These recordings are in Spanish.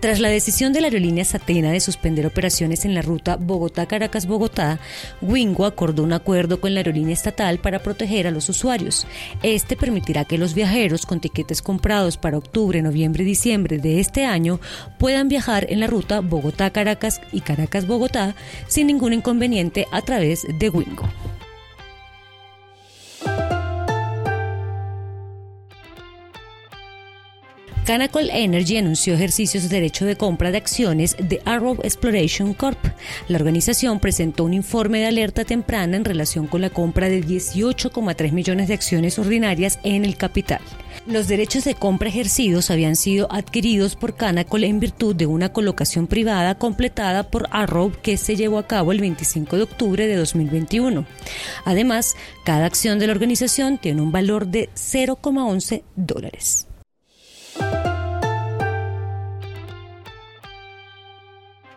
Tras la decisión de la aerolínea Satena de suspender operaciones en la ruta Bogotá-Caracas-Bogotá, Wingo acordó un acuerdo con la aerolínea estatal para proteger a los usuarios. Este permitirá que los viajeros con tiquetes comprados para octubre, noviembre y diciembre de este año puedan viajar en la ruta Bogotá-Caracas y Caracas-Bogotá sin ningún inconveniente a través de Wingo. Canacol Energy anunció ejercicios de derecho de compra de acciones de Arrow Exploration Corp. La organización presentó un informe de alerta temprana en relación con la compra de 18,3 millones de acciones ordinarias en el capital. Los derechos de compra ejercidos habían sido adquiridos por Canacol en virtud de una colocación privada completada por Arrow que se llevó a cabo el 25 de octubre de 2021. Además, cada acción de la organización tiene un valor de 0,11 dólares.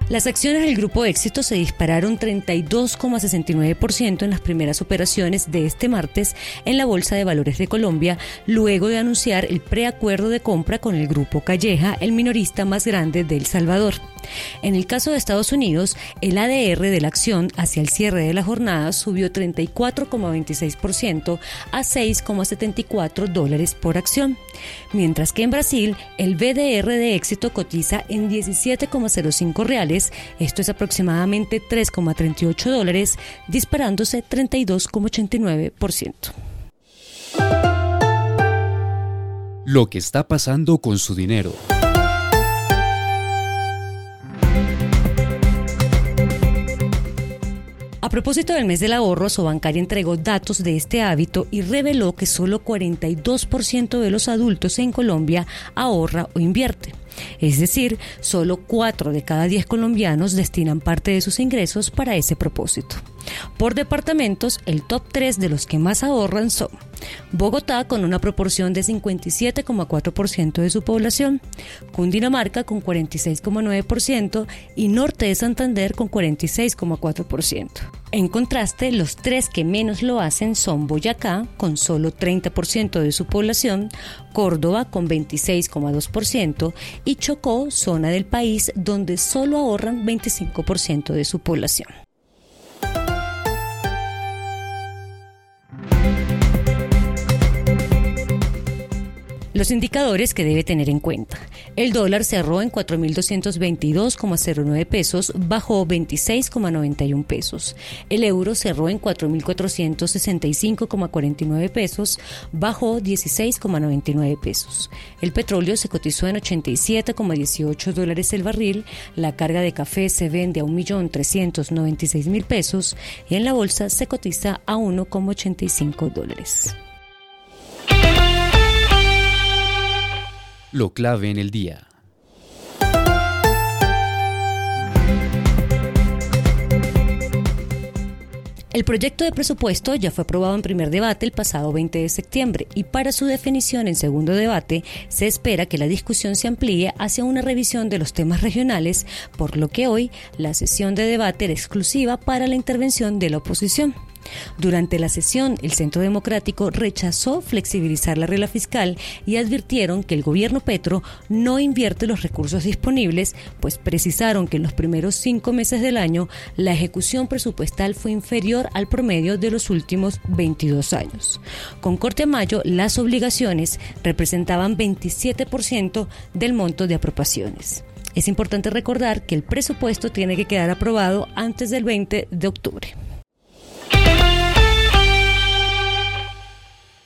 Las acciones del Grupo Éxito se dispararon 32,69% en las primeras operaciones de este martes en la Bolsa de Valores de Colombia, luego de anunciar el preacuerdo de compra con el Grupo Calleja, el minorista más grande de El Salvador. En el caso de Estados Unidos, el ADR de la acción hacia el cierre de la jornada subió 34,26% a 6,74 dólares por acción, mientras que en Brasil el BDR de éxito cotiza en 17,05 reales, esto es aproximadamente 3,38 dólares, disparándose 32,89%. Lo que está pasando con su dinero. A propósito del mes del ahorro, Sobancaria entregó datos de este hábito y reveló que solo 42% de los adultos en Colombia ahorra o invierte. Es decir, solo 4 de cada 10 colombianos destinan parte de sus ingresos para ese propósito. Por departamentos, el top 3 de los que más ahorran son Bogotá con una proporción de 57,4% de su población, Cundinamarca con 46,9% y Norte de Santander con 46,4%. En contraste, los tres que menos lo hacen son Boyacá, con solo 30% de su población, Córdoba, con 26,2%, y Chocó, zona del país donde solo ahorran 25% de su población. Los indicadores que debe tener en cuenta. El dólar cerró en 4.222,09 pesos, bajó 26,91 pesos. El euro cerró en 4.465,49 pesos, bajó 16,99 pesos. El petróleo se cotizó en 87,18 dólares el barril. La carga de café se vende a 1.396.000 pesos y en la bolsa se cotiza a 1,85 dólares. Lo clave en el día. El proyecto de presupuesto ya fue aprobado en primer debate el pasado 20 de septiembre y para su definición en segundo debate se espera que la discusión se amplíe hacia una revisión de los temas regionales, por lo que hoy la sesión de debate era exclusiva para la intervención de la oposición. Durante la sesión, el Centro Democrático rechazó flexibilizar la regla fiscal y advirtieron que el gobierno Petro no invierte los recursos disponibles, pues precisaron que en los primeros cinco meses del año la ejecución presupuestal fue inferior al promedio de los últimos 22 años. Con corte mayo, las obligaciones representaban 27% del monto de aprobaciones. Es importante recordar que el presupuesto tiene que quedar aprobado antes del 20 de octubre.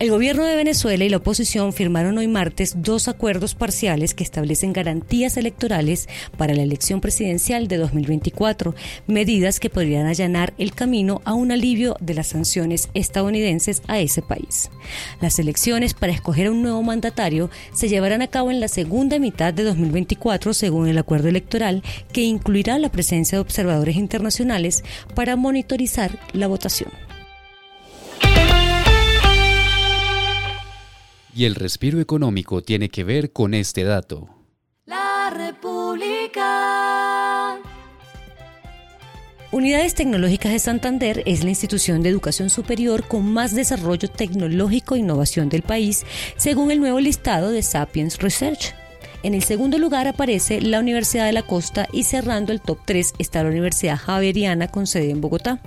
El gobierno de Venezuela y la oposición firmaron hoy martes dos acuerdos parciales que establecen garantías electorales para la elección presidencial de 2024, medidas que podrían allanar el camino a un alivio de las sanciones estadounidenses a ese país. Las elecciones para escoger a un nuevo mandatario se llevarán a cabo en la segunda mitad de 2024 según el acuerdo electoral que incluirá la presencia de observadores internacionales para monitorizar la votación. Y el respiro económico tiene que ver con este dato. La República. Unidades Tecnológicas de Santander es la institución de educación superior con más desarrollo tecnológico e innovación del país, según el nuevo listado de Sapiens Research. En el segundo lugar aparece la Universidad de la Costa y cerrando el top 3 está la Universidad Javeriana con sede en Bogotá.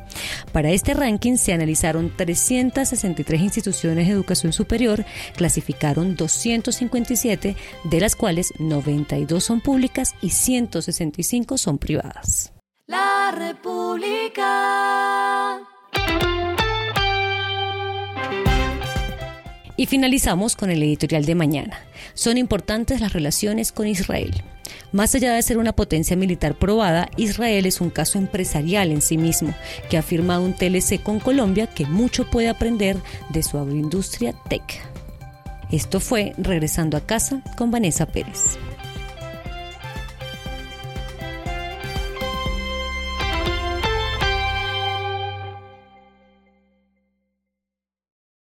Para este ranking se analizaron 363 instituciones de educación superior, clasificaron 257, de las cuales 92 son públicas y 165 son privadas. La República. Y finalizamos con el editorial de mañana. Son importantes las relaciones con Israel. Más allá de ser una potencia militar probada, Israel es un caso empresarial en sí mismo, que ha firmado un TLC con Colombia que mucho puede aprender de su agroindustria tech. Esto fue Regresando a casa con Vanessa Pérez.